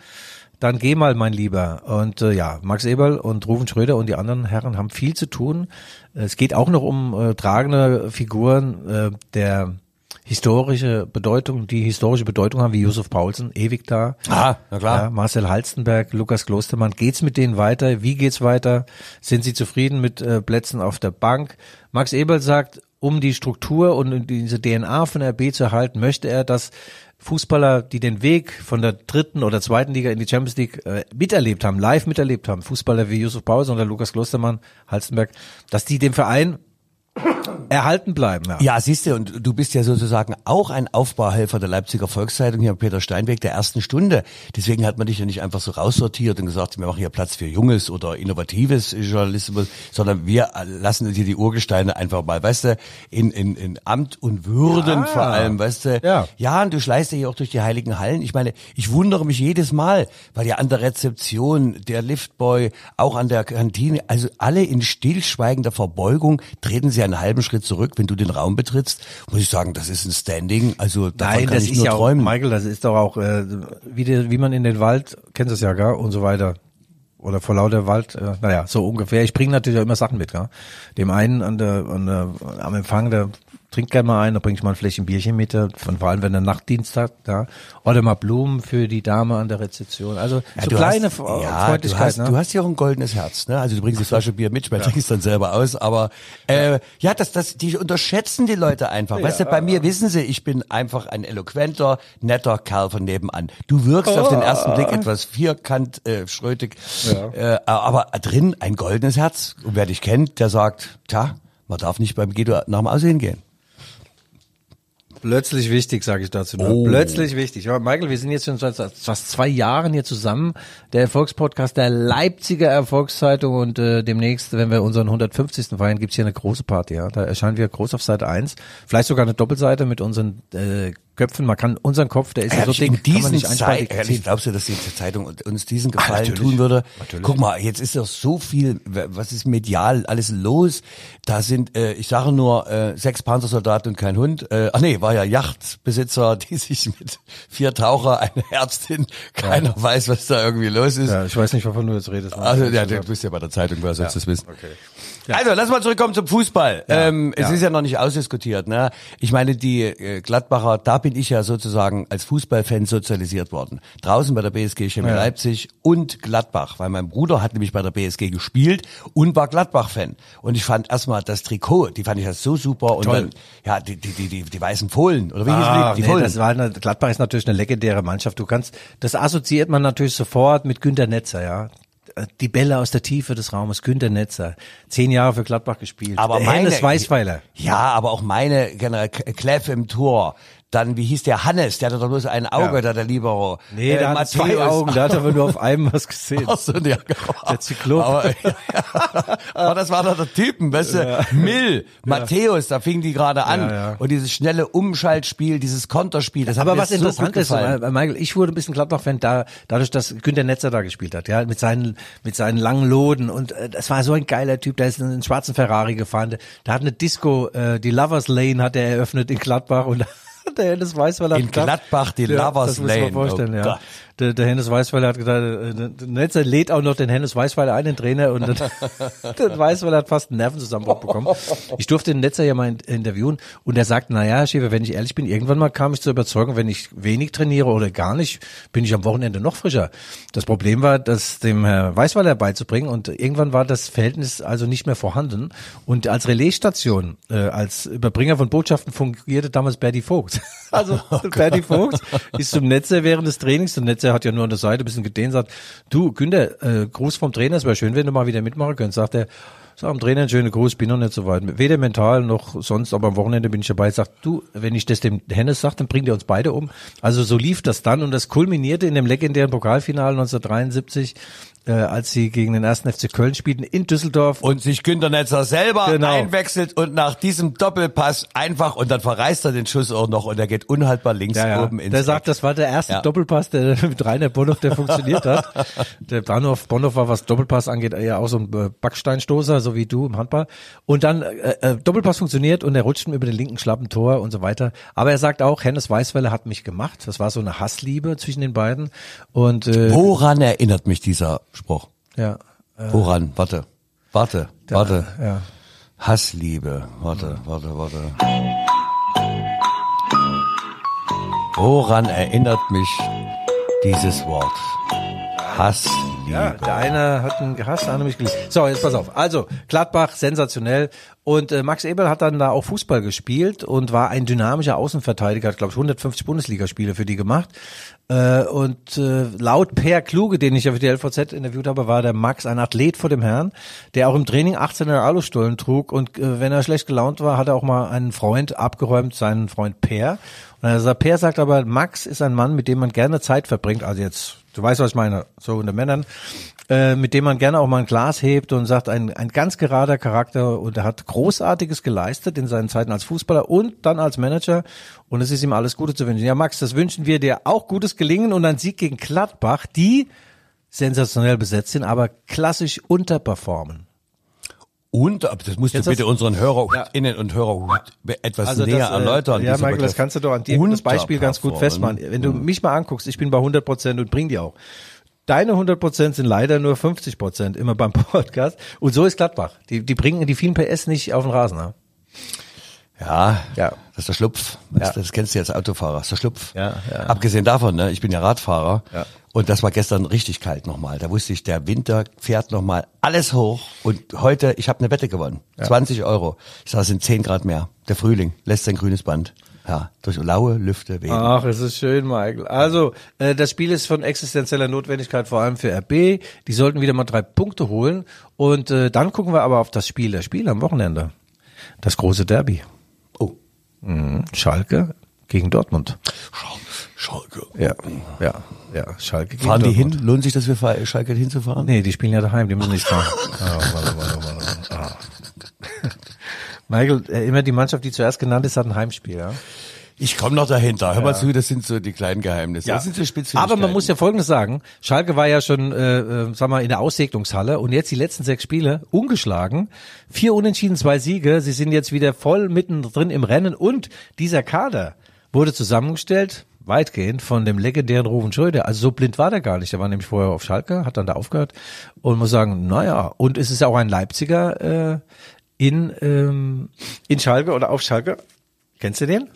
dann geh mal, mein Lieber. Und äh, ja, Max Eberl und Rufen Schröder und die anderen Herren haben viel zu tun. Es geht auch noch um äh, tragende Figuren äh, der historische Bedeutung, die historische Bedeutung haben, wie Josef Paulsen, ewig da. Ah, na klar. Ja, Marcel Halstenberg, Lukas Klostermann. Geht's mit denen weiter? Wie geht's weiter? Sind sie zufrieden mit äh, Plätzen auf der Bank? Max Eberl sagt, um die Struktur und diese DNA von RB zu erhalten, möchte er, dass Fußballer, die den Weg von der dritten oder zweiten Liga in die Champions League äh, miterlebt haben, live miterlebt haben, Fußballer wie Josef Paulsen oder Lukas Klostermann, Halstenberg, dass die dem Verein erhalten bleiben. Ja. Ja, siehst du, und du bist ja sozusagen auch ein Aufbauhelfer der Leipziger Volkszeitung hier, Peter Steinweg, der ersten Stunde. Deswegen hat man dich ja nicht einfach so raussortiert und gesagt, wir machen hier Platz für junges oder innovatives Journalismus, sondern wir lassen hier die Urgesteine einfach mal, weißt du, in, in, in Amt und Würden Ja. vor allem, weißt du. Ja. Ja, und du schleißt ja hier auch durch die heiligen Hallen. Ich meine, ich wundere mich jedes Mal, weil ja an der Rezeption, der Liftboy, auch an der Kantine, also alle in stillschweigender Verbeugung treten sie einen halben Schritt zurück, wenn du den Raum betrittst. Muss ich sagen, das ist ein Standing. Also davon Nein, kann das ich ist nur ja träumen. auch, Michael, das ist doch auch, äh, wie, die, wie man in den Wald, kennst du es ja, gar, und so weiter. oder vor lauter Wald, äh, naja, so ungefähr. Ich bringe natürlich auch immer Sachen mit, ja. Dem einen an der, an der, am Empfang, der trinkt gerne mal ein, da bringe ich mal ein Fläschchen Bierchen mit, äh, von vor allem wenn er Nachtdienst hat, ja. Oder mal Blumen für die Dame an der Rezeption. Also Ja, so du kleine hast, ja, du Freundlichkeit, hast, ne? du hast ja auch ein goldenes Herz, ne? Also du bringst die Flasche Bier mit, ich meine, trinkst dann selber aus, aber äh, ja, das, das, die unterschätzen die Leute einfach. Weißt du, bei mir wissen sie, ich bin einfach ein eloquenter, netter Kerl von nebenan. Du wirkst auf den ersten Blick etwas vierkant, äh, schrötig, äh, aber drin ein goldenes Herz. Und wer dich kennt, der sagt, tja, man darf nicht beim Guido nach dem Aussehen gehen. Plötzlich wichtig, sage ich dazu. Oh. Plötzlich wichtig. Ja, Michael, wir sind jetzt schon seit fast zwei Jahren hier zusammen. Der Erfolgspodcast der Leipziger Erfolgszeitung und äh, demnächst, wenn wir unseren 150. feiern, gibt's hier eine große Party. Ja, da erscheinen wir groß auf Seite 1. Vielleicht sogar eine Doppelseite mit unseren äh, Köpfen. Man kann unseren Kopf, der ist ja so dick, in kann man diesen nicht Zeit, ehrlich, glaubst du, dass die Zeitung uns diesen Gefallen natürlich. tun würde? Natürlich. Guck mal, jetzt ist doch so viel, was ist medial alles los? Da sind, äh, ich sage nur, äh, sechs Panzersoldaten und kein Hund. Äh, ach nee, war ja Yachtbesitzer, *laughs* die sich mit vier Taucher, eine Ärztin, keiner weiß, was da irgendwie los ist. Ja, ich weiß nicht, wovon du jetzt redest. Also, ja, du bist ja bei der Zeitung, wer sollst das wissen? Also, lass mal zurückkommen zum Fußball. ähm, es ja. ist ja noch nicht ausdiskutiert. Ne? Ich meine, die äh, Gladbacher, da bin ich ja sozusagen als Fußballfan sozialisiert worden. Draußen bei der BSG Chemie Ja. Leipzig und Gladbach, weil mein Bruder hat nämlich bei der BSG gespielt und war Gladbach-Fan. Und ich fand erstmal das Trikot, die fand ich das so super. Und Toll. dann, ja, die, die, die, die, die weißen Fohlen, oder wie Ah, die? Die nee, Fohlen. das war eine, Gladbach ist natürlich eine legendäre Mannschaft. Du kannst, das assoziiert man natürlich sofort mit Günter Netzer, ja. Die Bälle aus der Tiefe des Raumes, Günter Netzer. Zehn Jahre für Gladbach gespielt. Aber meine, Hennes Weißweiler. Ja, aber auch meine generell K- Kleff im Tor. Dann, wie hieß der Hannes? Der hatte doch bloß ein Auge, Ja. da der Libero. Nee, Äh, der hat zwei. Augen, der hat aber nur auf einem was gesehen. Ach so, ja, genau. Der Zyklop. Aber, *laughs* aber das war doch der Typen, weißt du? Mill, Matthäus, da fing die gerade an. Ja, ja. Und dieses schnelle Umschaltspiel, dieses Konterspiel, das hat Aber mir was so interessant ist, äh, Michael, ich wurde ein bisschen Gladbach-Fan da, dadurch, dass Günter Netzer da gespielt hat, ja, mit seinen, mit seinen langen Loden und äh, das war so ein geiler Typ, der ist in einen schwarzen Ferrari gefahren, da hat eine Disco, äh, die Lovers Lane hat er eröffnet in Gladbach und der Hennes Weißweiler In Gladbach die Lovers das muss man Lane. vorstellen, Oh ja. Gott. Der, der Hennes Weißweiler hat gesagt, äh, der Netzer lädt auch noch den Hennes Weißweiler ein, den Trainer, und dann, *laughs* der Weißweiler hat fast einen Nervenzusammenbruch bekommen. Ich durfte den Netzer ja mal in, interviewen und er sagt, naja, Herr Schäfer, wenn ich ehrlich bin, irgendwann mal kam ich zur Überzeugung, wenn ich wenig trainiere oder gar nicht, bin ich am Wochenende noch frischer. Das Problem war, das dem Herr Weißweiler beizubringen und irgendwann war das Verhältnis also nicht mehr vorhanden und als Relaisstation, äh, als Überbringer von Botschaften fungierte damals Berti Vogt. *laughs* Also *laughs* Berti Vogt ist zum Netzer während des Trainings, der Netzer hat ja nur an der Seite ein bisschen gedehnt, sagt, du Günther, äh, Gruß vom Trainer, es wäre schön, wenn du mal wieder mitmachen könntest, sagt er, Sag dem Trainer einen schönen Gruß, bin noch nicht so weit. Weder mental noch sonst, aber am Wochenende bin ich dabei. Sagt, du, wenn ich das dem Hennes sage, dann bringt er uns beide um. Also so lief das dann und das kulminierte in dem legendären Pokalfinale 1973, äh, als sie gegen den ersten FC Köln spielten in Düsseldorf. und sich Günter Netzer selber Genau. einwechselt und nach diesem Doppelpass einfach und dann verreißt er den Schuss auch noch und er geht unhaltbar links Ja, ja. oben ins Der sagt, Eck. das war der erste Ja. Doppelpass, der *laughs* mit Rainer Bonhoff, der funktioniert hat. Der Bahnhof Bonhoff war, was Doppelpass angeht, eher auch so ein äh, Backsteinstoßer, so wie du im Handball. Und dann äh, äh, Doppelpass funktioniert und er rutscht über den linken schlappen Tor und so weiter. Aber er sagt auch, Hennes Weißwelle hat mich gemacht. Das war so eine Hassliebe zwischen den beiden. Und äh, Woran erinnert mich dieser Spruch? ja, Woran? Warte. Warte. Warte. ja. Hassliebe. Warte, warte, warte. Woran erinnert mich dieses Wort? Hassliebe. Ja, der eine hat ihn gehasst, der andere mich geliebt. So, jetzt pass auf. Also, Gladbach, sensationell. Und äh, Max Eberl hat dann da auch Fußball gespielt und war ein dynamischer Außenverteidiger, hat, glaube ich, 150 Bundesligaspiele für die gemacht. Äh, und äh, laut Per Kluge, den ich ja für die LVZ interviewt habe, war der Max ein Athlet vor dem Herrn, der auch im Training 18er Alustollen trug. Und äh, wenn er schlecht gelaunt war, hat er auch mal einen Freund abgeräumt, seinen Freund Per. Und er sagt, Per sagt aber, Max ist ein Mann, mit dem man gerne Zeit verbringt. Also jetzt, du weißt, was ich meine, so unter Männern, äh, mit dem man gerne auch mal ein Glas hebt und sagt, ein, ein ganz gerader Charakter und er hat Großartiges geleistet in seinen Zeiten als Fußballer und dann als Manager und es ist ihm alles Gute zu wünschen. Ja, Max, das wünschen wir dir auch Gutes gelingen und ein Sieg gegen Gladbach, die sensationell besetzt sind, aber klassisch unterperformen. Und, das musst Jetzt du bitte unseren Hörerinnen und Hörer etwas Also näher das, äh, erläutern. Ja, Michael, das kannst du doch an dir das Beispiel ganz gut festmachen. Wenn du mich mal anguckst, ich bin bei 100 Prozent und bring die auch. deine 100 Prozent sind leider nur 50 Prozent immer beim *laughs* Podcast. Und so ist Gladbach. Die, die bringen die vielen PS nicht auf den Rasen. Ne? Ja, Ja. das ist der Schlupf. Das, Ja. das kennst du als Autofahrer, das ist der Schlupf. Ja, ja. Abgesehen davon, ne, ich bin ja Radfahrer Ja. und das war gestern richtig kalt nochmal. Da wusste ich, der Winter fährt nochmal alles hoch und heute, ich habe eine Wette gewonnen, 20 Euro. Ich sage, es sind 10 Grad mehr. Der Frühling lässt sein grünes Band. Ja, durch laue Lüfte wehen. Ach, es ist schön, Michael. Also, äh, das Spiel ist von existenzieller Notwendigkeit, vor allem für RB. Die sollten wieder mal drei Punkte holen. Und äh, dann gucken wir aber auf das Spiel, das Spiel am Wochenende. Das große Derby. Oh, Mhm. Schalke gegen Dortmund. Schalke. Ja, ja, ja. Schalke gegen Fahren die Dortmund. hin? Lohnt sich das für Fa- Schalke hinzufahren? Nee, die spielen ja daheim, die müssen nicht fahren. *laughs* Ah, warte, warte, warte, warte. Ah. *laughs* Michael, äh, immer die Mannschaft, die zuerst genannt ist, hat ein Heimspiel, ja? Ich komme noch dahinter. Hör mal zu, das sind so die kleinen Geheimnisse. Das sind so Aber man muss ja Folgendes sagen. Schalke war ja schon, äh, äh, sag mal, in der Aussegnungshalle und jetzt die letzten sechs Spiele ungeschlagen. Vier Unentschieden, zwei Siege. Sie sind jetzt wieder voll mittendrin im Rennen und dieser Kader wurde zusammengestellt, weitgehend von dem legendären Ruven Schröder. Also so blind war der gar nicht. Der war nämlich vorher auf Schalke, hat dann da aufgehört und muss sagen, naja, und es ist ja auch ein Leipziger äh, in, ähm, in Schalke oder auf Schalke. Kennst du den?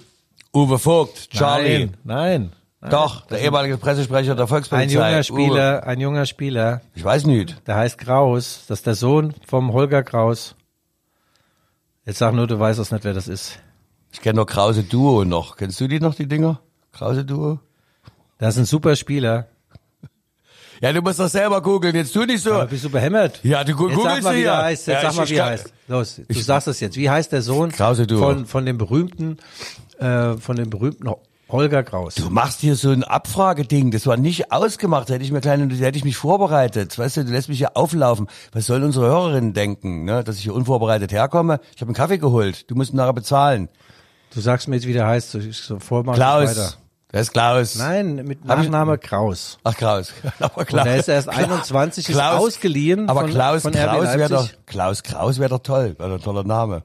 Uwe Vogt, Charlie. Nein, nein. Doch, der ehemalige Pressesprecher der Ein Volkspolizei. junger Uwe. Spieler, ein junger Spieler, Ich weiß nicht. der heißt Kraus. Das ist der Sohn vom Holger Kraus. Jetzt sag nur, du weißt es nicht, wer das ist. Ich kenne nur Krause Duo noch. Kennst du die noch, die Dinger? Krause Duo? Das ist ein super Spieler. Ja, du musst doch selber googeln. Jetzt tu nicht so. Aber bist du behämmert? Ja, du gu- Jetzt sag googelst mal, du wie der ja. heißt. Jetzt Ja, sag ich- mal, ich wie er heißt. Los, du sagst es jetzt. Wie heißt der Sohn Krause Duo. von, von dem berühmten, äh, von dem berühmten Ho- Holger Kraus? Du machst hier so ein Abfrageding. Das war nicht ausgemacht. Hätte ich mir kleine, hätte ich mich vorbereitet. Weißt du, du lässt mich hier auflaufen. Was sollen unsere Hörerinnen denken, ne? Dass ich hier unvorbereitet herkomme? Ich habe einen Kaffee geholt. Du musst ihn nachher bezahlen. Du sagst mir jetzt, wie der heißt. So, so ich weiter. Klaus. Der ist Klaus. Nein, mit Hab ich- Nachname Kraus. Ach, Klaus. *laughs* Aber Und der ist erst 21, ist ausgeliehen Aber von- Klaus von RB Kraus wäre doch, Leipzig. Klaus Kraus wäre doch toll. Wäre doch ein toller Name.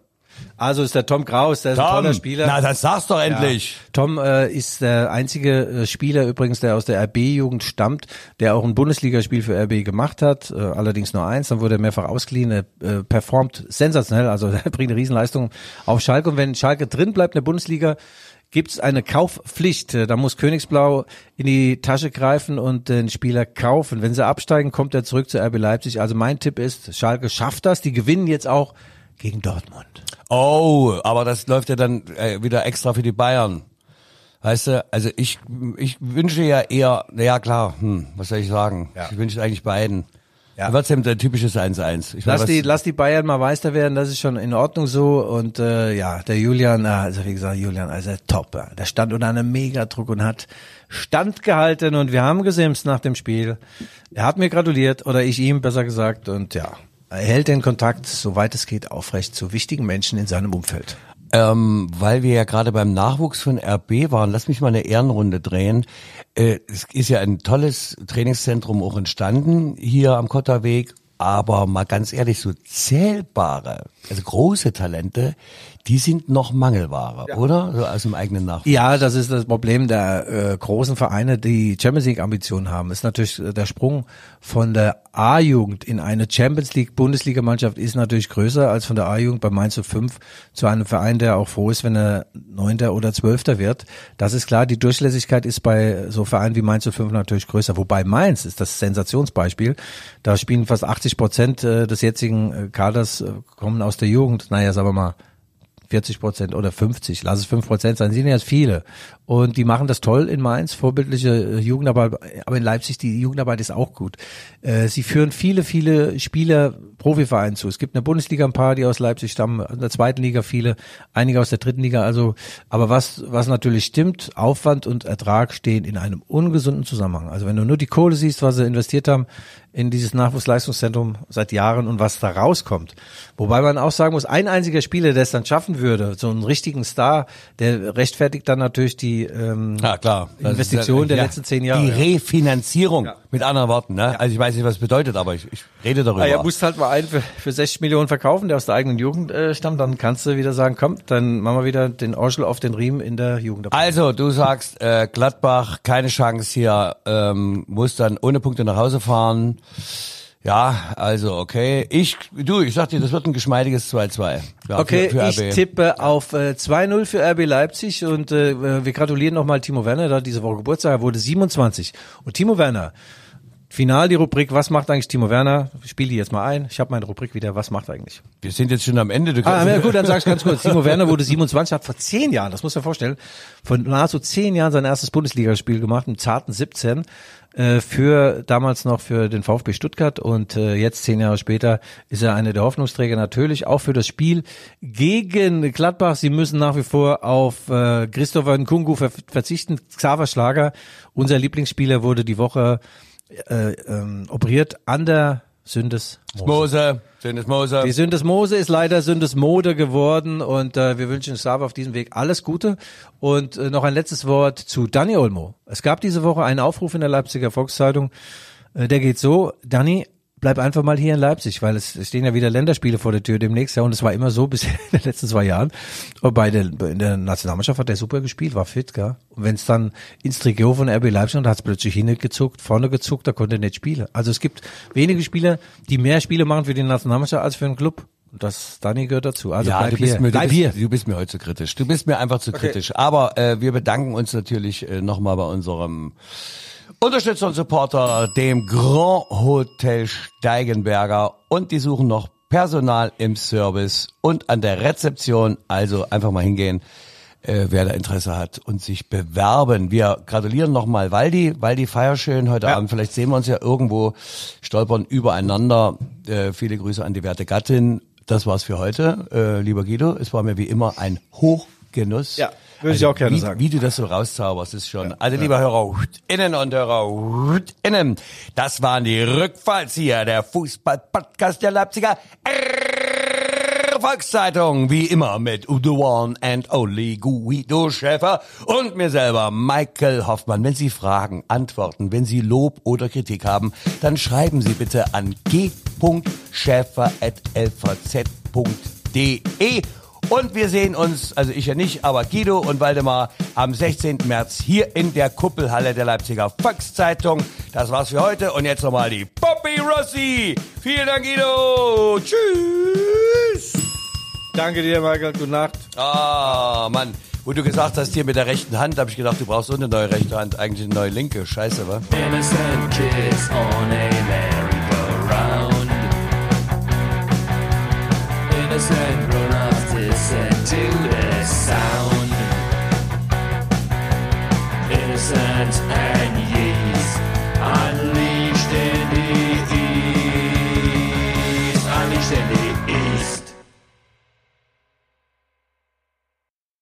Also ist der Tom Kraus, der ist ein toller Spieler. Na, das sag's doch endlich. Tom äh, ist der einzige äh, Spieler übrigens, der aus der RB-Jugend stammt, der auch ein Bundesligaspiel für RB gemacht hat, äh, allerdings nur eins, dann wurde er mehrfach ausgeliehen, er äh, performt sensationell, also *laughs* er bringt eine Riesenleistung auf Schalke und wenn Schalke drin bleibt in der Bundesliga, gibt's eine Kaufpflicht. Da muss Königsblau in die Tasche greifen und den Spieler kaufen. Wenn sie absteigen, kommt er zurück zu RB Leipzig. Also mein Tipp ist, Schalke schafft das, die gewinnen jetzt auch gegen Dortmund. Oh, aber das läuft ja dann äh, wieder extra für die Bayern. Weißt du, also ich, ich wünsche ja eher, na ja klar, hm, was soll ich sagen? Ja. Ich wünsche eigentlich beiden. Ja. Trotzdem der typisches 1-1. Ich Lass die, lass die Bayern mal Meister werden, das ist schon in Ordnung so. Und äh, ja, der Julian, äh, also wie gesagt, Julian, also top. ja. Der stand unter einem Megadruck und hat standgehalten und wir haben gesimst nach dem Spiel. Er hat mir gratuliert, oder ich ihm besser gesagt. Und ja, er hält den Kontakt, soweit es geht, aufrecht zu wichtigen Menschen in seinem Umfeld. Ähm, weil wir ja gerade beim Nachwuchs von RB waren, lass mich mal eine Ehrenrunde drehen. Äh, es ist ja ein tolles Trainingszentrum auch entstanden hier am Kotterweg, aber mal ganz ehrlich, so zählbare, also große Talente, die sind noch Mangelware, oder? So aus dem eigenen Nachwuchs. Ja, das ist das Problem der äh, großen Vereine, die Champions League Ambitionen haben. Ist natürlich äh, der Sprung von der A-Jugend in eine Champions League Bundesligamannschaft ist natürlich größer als von der A-Jugend bei Mainz 05 zu einem Verein, der auch froh ist, wenn er Neunter oder Zwölfter wird. Das ist klar. Die Durchlässigkeit ist bei so Vereinen wie Mainz 05 natürlich größer. Wobei Mainz ist das Sensationsbeispiel. Da spielen fast 80 Prozent äh, des jetzigen äh, Kaders äh, kommen aus der Jugend. Naja, sagen wir mal 40 Prozent oder 50, lass es 5 Prozent sein, sind ja jetzt viele. Und die machen das toll in Mainz, vorbildliche äh, Jugendarbeit, aber in Leipzig, die Jugendarbeit ist auch gut. Äh, Sie führen viele, viele Spieler Profivereinen zu. Es gibt eine Bundesliga ein paar, die aus Leipzig stammen, in der zweiten Liga viele, einige aus der dritten Liga, also, aber was, was natürlich stimmt, Aufwand und Ertrag stehen in einem ungesunden Zusammenhang. Also wenn du nur die Kohle siehst, was sie investiert haben in dieses Nachwuchsleistungszentrum seit Jahren und was da rauskommt. Wobei man auch sagen muss, ein einziger Spieler, der es dann schaffen würde, so einen richtigen Star, der rechtfertigt dann natürlich die ähm, Ja, klar. Das Investition ist, der ja, letzten zehn Jahre. Die ja. Refinanzierung, mit anderen Worten. Ne? Also ich weiß nicht, was es bedeutet, aber ich, ich rede darüber. Ja, musst halt mal einen für, für 60 Millionen verkaufen, der aus der eigenen Jugend äh, stammt, dann kannst du wieder sagen, komm, dann machen wir wieder den Orschel auf den Riemen in der Jugend. Also, du sagst, äh, Gladbach, keine Chance hier, ähm, muss dann ohne Punkte nach Hause fahren. Ja, also okay. Ich, du, ich sag dir, das wird ein geschmeidiges 2-2. Ja, Okay, für, für ich tippe auf äh, 2-0 für RB Leipzig und äh, wir gratulieren nochmal Timo Werner, da diese Woche Geburtstag, er wurde 27. Und Timo Werner, final die Rubrik, was macht eigentlich Timo Werner? Ich spiele die jetzt mal ein. Ich habe meine Rubrik wieder, was macht eigentlich? Wir sind jetzt schon am Ende. Du Ah, ja, gut, dann sag ich ganz kurz. Timo Werner wurde 27, hat vor zehn Jahren, das muss man vorstellen, vor nahezu zehn Jahren sein erstes Bundesligaspiel gemacht, im zarten 17, äh, für damals noch für den VfB Stuttgart und äh, jetzt zehn Jahre später ist er einer der Hoffnungsträger natürlich auch für das Spiel gegen Gladbach. Sie müssen nach wie vor auf äh, Christopher Nkungu ver verzichten. Xaver Schlager, unser Lieblingsspieler, wurde die Woche äh, ähm, operiert an der Sündes Mose, Dennis Mose. die Syndesmose ist leider Syndesmode geworden und äh, wir wünschen Xaver auf diesem Weg alles Gute. Und äh, noch ein letztes Wort zu Danny Olmo. Es gab diese Woche einen Aufruf in der Leipziger Volkszeitung, äh, der geht so, Danny, bleib einfach mal hier in Leipzig, weil es, stehen ja wieder Länderspiele vor der Tür demnächst, ja, und es war immer so *laughs* bis in den letzten zwei Jahren. Und bei der, in der Nationalmannschaft hat er super gespielt, war fit, gell? Und wenn es dann ins Trikot von RB Leipzig und hat es plötzlich hingezuckt, vorne gezuckt, da konnte er nicht spielen. Also es gibt wenige Spieler, die mehr Spiele machen für die Nationalmannschaft als für einen Club. Und das Dani gehört dazu. Also ja, bleib du bist, hier. mir, du, bist, hier. du bist mir heute zu kritisch. Du bist mir einfach zu kritisch. Aber äh, wir bedanken uns natürlich äh, nochmal bei unserem Unterstützer und Supporter, dem Grand Hotel Steigenberger. Und die suchen noch Personal im Service und an der Rezeption. Also einfach mal hingehen, äh, wer da Interesse hat und sich bewerben. Wir gratulieren nochmal Waldi. Waldi, feier schön heute Abend. Vielleicht sehen wir uns ja irgendwo, stolpern übereinander. Äh, viele Grüße an die werte Gattin. Das war's für heute, äh, lieber Guido. Es war mir wie immer ein Hochgenuss. Ja, würde ich auch gerne wie, sagen. Wie du das so rauszauberst, ist schon. also, lieber Hörer, innen und Hörer, innen. Das waren die Rückfallzieher, der Fußball-Podcast der Leipziger Volkszeitung. Wie immer mit The One and Only Guido Schäfer und mir selber, Michael Hoffmann. Wenn Sie Fragen, Antworten, wenn Sie Lob oder Kritik haben, dann schreiben Sie bitte an g.schäfer.lvz.de. Und wir sehen uns, also ich ja nicht, aber Guido und Waldemar am 16. März hier in der Kuppelhalle der Leipziger Volkszeitung. Das war's für heute und jetzt nochmal die Poppy Rossi. Vielen Dank, Guido. Tschüss. Danke dir, Michael. Gute Nacht. Ah, Mann. Wo du gesagt hast, hier mit der rechten Hand, habe ich gedacht, du brauchst so eine neue rechte Hand. Eigentlich eine neue linke. Scheiße, wa? Innocent kids on a merry-go-round. Innocent grown-ups listen to the sound. Innocent